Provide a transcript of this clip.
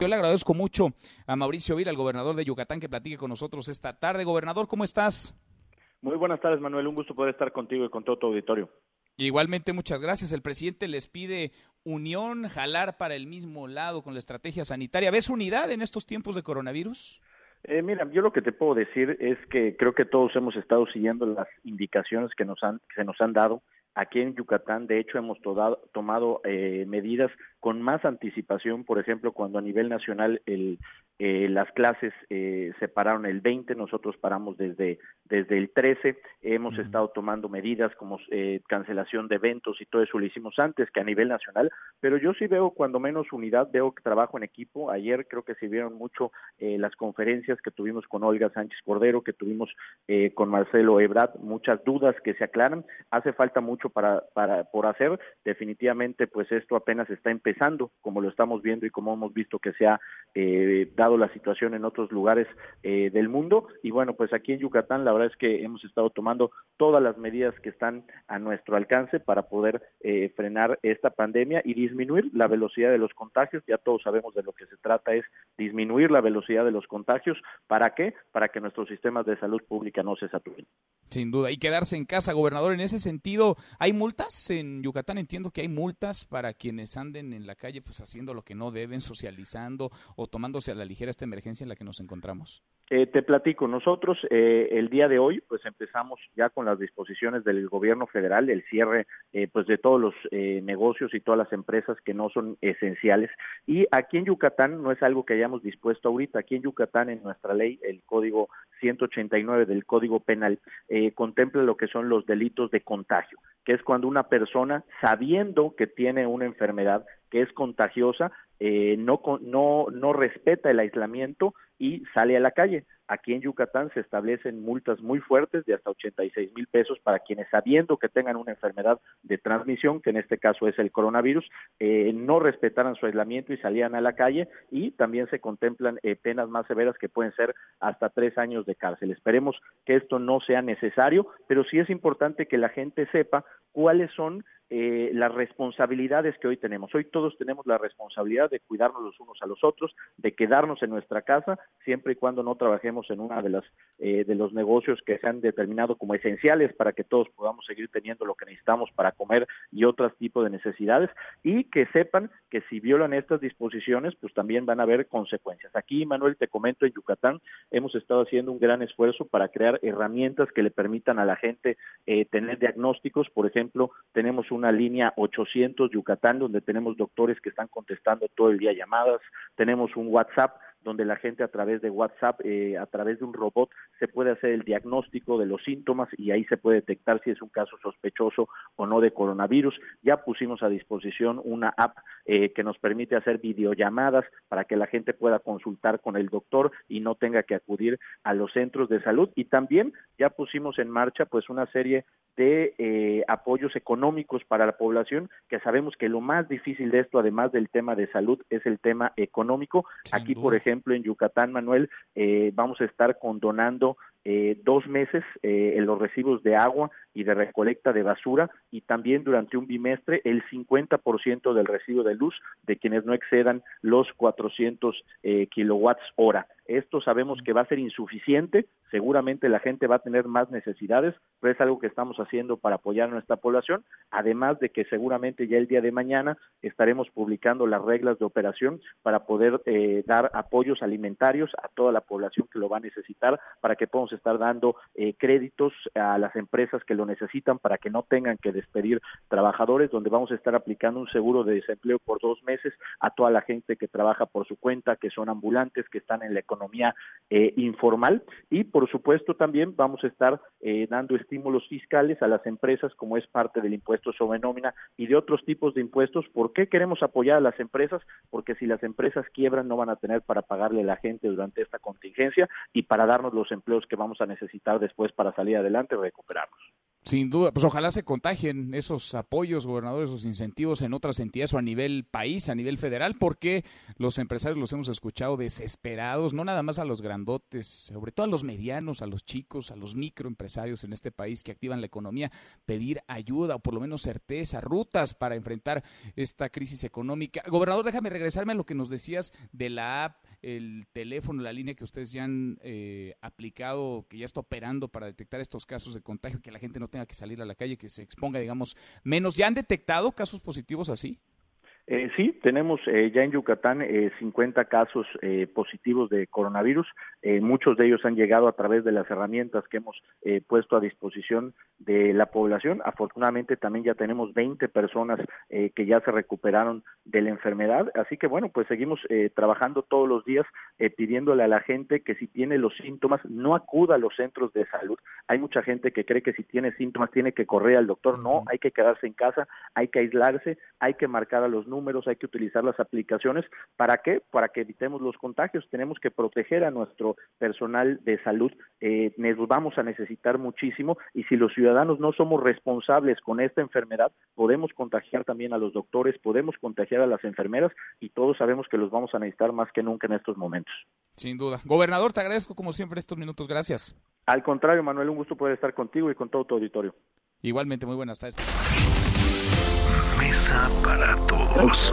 Yo le agradezco mucho a Mauricio Vila, el gobernador de Yucatán, que platique con nosotros esta tarde. Gobernador, ¿cómo estás? Muy buenas tardes, Manuel. Un gusto poder estar contigo y con todo tu auditorio. Igualmente, muchas gracias. El presidente les pide unión, jalar para el mismo lado con la estrategia sanitaria. ¿Ves unidad en estos tiempos de coronavirus? Eh, mira, yo lo que te puedo decir es que creo que todos hemos estado siguiendo las indicaciones que nos han, que se nos han dado. Aquí en Yucatán, de hecho, hemos tomado eh, medidas con más anticipación, por ejemplo, cuando a nivel nacional el, eh, las clases eh, se pararon el 20, nosotros paramos desde, desde el 13, hemos estado tomando medidas como eh, cancelación de eventos y todo eso lo hicimos antes que a nivel nacional, pero yo sí veo cuando menos unidad, veo que trabajo en equipo, ayer creo que se vieron mucho eh, las conferencias que tuvimos con Olga Sánchez Cordero, que tuvimos eh, con Marcelo Ebrard, muchas dudas que se aclaran, hace falta mucho para, para, por hacer, definitivamente pues esto apenas está empezando, como lo estamos viendo y como hemos visto que se ha eh, dado la situación en otros lugares eh, del mundo. Y bueno, pues aquí en Yucatán la verdad es que hemos estado tomando todas las medidas que están a nuestro alcance para poder eh, frenar esta pandemia y disminuir la velocidad de los contagios. Ya todos sabemos de lo que se trata es disminuir la velocidad de los contagios. ¿Para qué? Para que nuestros sistemas de salud pública no se saturen. Sin duda. Y quedarse en casa, gobernador. En ese sentido, ¿hay multas en Yucatán? Entiendo que hay multas para quienes anden en la calle pues haciendo lo que no deben, socializando o tomándose a la ligera esta emergencia en la que nos encontramos? Eh, te platico, nosotros eh, el día de hoy pues empezamos ya con las disposiciones del gobierno federal, el cierre eh, pues de todos los eh, negocios y todas las empresas que no son esenciales y aquí en Yucatán no es algo que hayamos dispuesto ahorita, aquí en Yucatán en nuestra ley el código 189 del Código Penal eh, contempla lo que son los delitos de contagio, que es cuando una persona sabiendo que tiene una enfermedad que es contagiosa eh, no, no, no respeta el aislamiento y sale a la calle. Aquí en Yucatán se establecen multas muy fuertes de hasta 86 mil pesos para quienes sabiendo que tengan una enfermedad de transmisión, que en este caso es el coronavirus, eh, no respetaran su aislamiento y salían a la calle y también se contemplan eh, penas más severas que pueden ser hasta tres años de cárcel. Esperemos que esto no sea necesario, pero sí es importante que la gente sepa cuáles son eh, las responsabilidades que hoy tenemos. Hoy todos tenemos la responsabilidad de cuidarnos los unos a los otros, de quedarnos en nuestra casa, siempre y cuando no trabajemos en una de las eh, de los negocios que se han determinado como esenciales para que todos podamos seguir teniendo lo que necesitamos para comer y otros tipos de necesidades y que sepan que si violan estas disposiciones, pues también van a haber consecuencias. Aquí, Manuel, te comento en Yucatán hemos estado haciendo un gran esfuerzo para crear herramientas que le permitan a la gente eh, tener diagnósticos. Por ejemplo, tenemos una línea 800 Yucatán donde tenemos doctores que están contestando todo el día llamadas, tenemos un WhatsApp donde la gente a través de WhatsApp, eh, a través de un robot, se puede hacer el diagnóstico de los síntomas y ahí se puede detectar si es un caso sospechoso o no de coronavirus. Ya pusimos a disposición una app eh, que nos permite hacer videollamadas para que la gente pueda consultar con el doctor y no tenga que acudir a los centros de salud. Y también ya pusimos en marcha pues una serie de eh, apoyos económicos para la población, que sabemos que lo más difícil de esto, además del tema de salud, es el tema económico. Sin Aquí, duda. por ejemplo, en Yucatán, Manuel, eh, vamos a estar condonando eh, dos meses eh, en los recibos de agua y de recolecta de basura y también durante un bimestre el 50% del recibo de luz de quienes no excedan los 400 eh, kilowatts hora. Esto sabemos que va a ser insuficiente, seguramente la gente va a tener más necesidades, pero es algo que estamos haciendo para apoyar a nuestra población, además de que seguramente ya el día de mañana estaremos publicando las reglas de operación para poder eh, dar apoyos alimentarios a toda la población que lo va a necesitar, para que podamos estar dando eh, créditos a las empresas que lo necesitan para que no tengan que despedir trabajadores, donde vamos a estar aplicando un seguro de desempleo por dos meses a toda la gente que trabaja por su cuenta, que son ambulantes, que están en la economía eh, informal y por supuesto también vamos a estar eh, dando estímulos fiscales a las empresas como es parte del impuesto sobre nómina y de otros tipos de impuestos. ¿Por qué queremos apoyar a las empresas? Porque si las empresas quiebran no van a tener para pagarle a la gente durante esta contingencia y para darnos los empleos que vamos a necesitar después para salir adelante y recuperarnos. Sin duda, pues ojalá se contagien esos apoyos, gobernadores, esos incentivos en otras entidades o a nivel país, a nivel federal, porque los empresarios los hemos escuchado desesperados, no nada más a los grandotes, sobre todo a los medianos, a los chicos, a los microempresarios en este país que activan la economía, pedir ayuda o por lo menos certeza, rutas para enfrentar esta crisis económica. Gobernador, déjame regresarme a lo que nos decías de la app, el teléfono, la línea que ustedes ya han eh, aplicado, que ya está operando para detectar estos casos de contagio, que la gente no tenga que salir a la calle, que se exponga, digamos, menos. ¿Ya han detectado casos positivos así? Eh, sí, tenemos eh, ya en Yucatán eh, 50 casos eh, positivos de coronavirus. Eh, muchos de ellos han llegado a través de las herramientas que hemos eh, puesto a disposición de la población. Afortunadamente también ya tenemos 20 personas eh, que ya se recuperaron de la enfermedad. Así que bueno, pues seguimos eh, trabajando todos los días eh, pidiéndole a la gente que si tiene los síntomas no acuda a los centros de salud. Hay mucha gente que cree que si tiene síntomas tiene que correr al doctor. No, hay que quedarse en casa, hay que aislarse, hay que marcar a los números números, hay que utilizar las aplicaciones. ¿Para qué? Para que evitemos los contagios. Tenemos que proteger a nuestro personal de salud. Eh, nos vamos a necesitar muchísimo y si los ciudadanos no somos responsables con esta enfermedad, podemos contagiar también a los doctores, podemos contagiar a las enfermeras y todos sabemos que los vamos a necesitar más que nunca en estos momentos. Sin duda. Gobernador, te agradezco como siempre estos minutos. Gracias. Al contrario, Manuel, un gusto poder estar contigo y con todo tu auditorio. Igualmente, muy buenas tardes. Mesa para todos.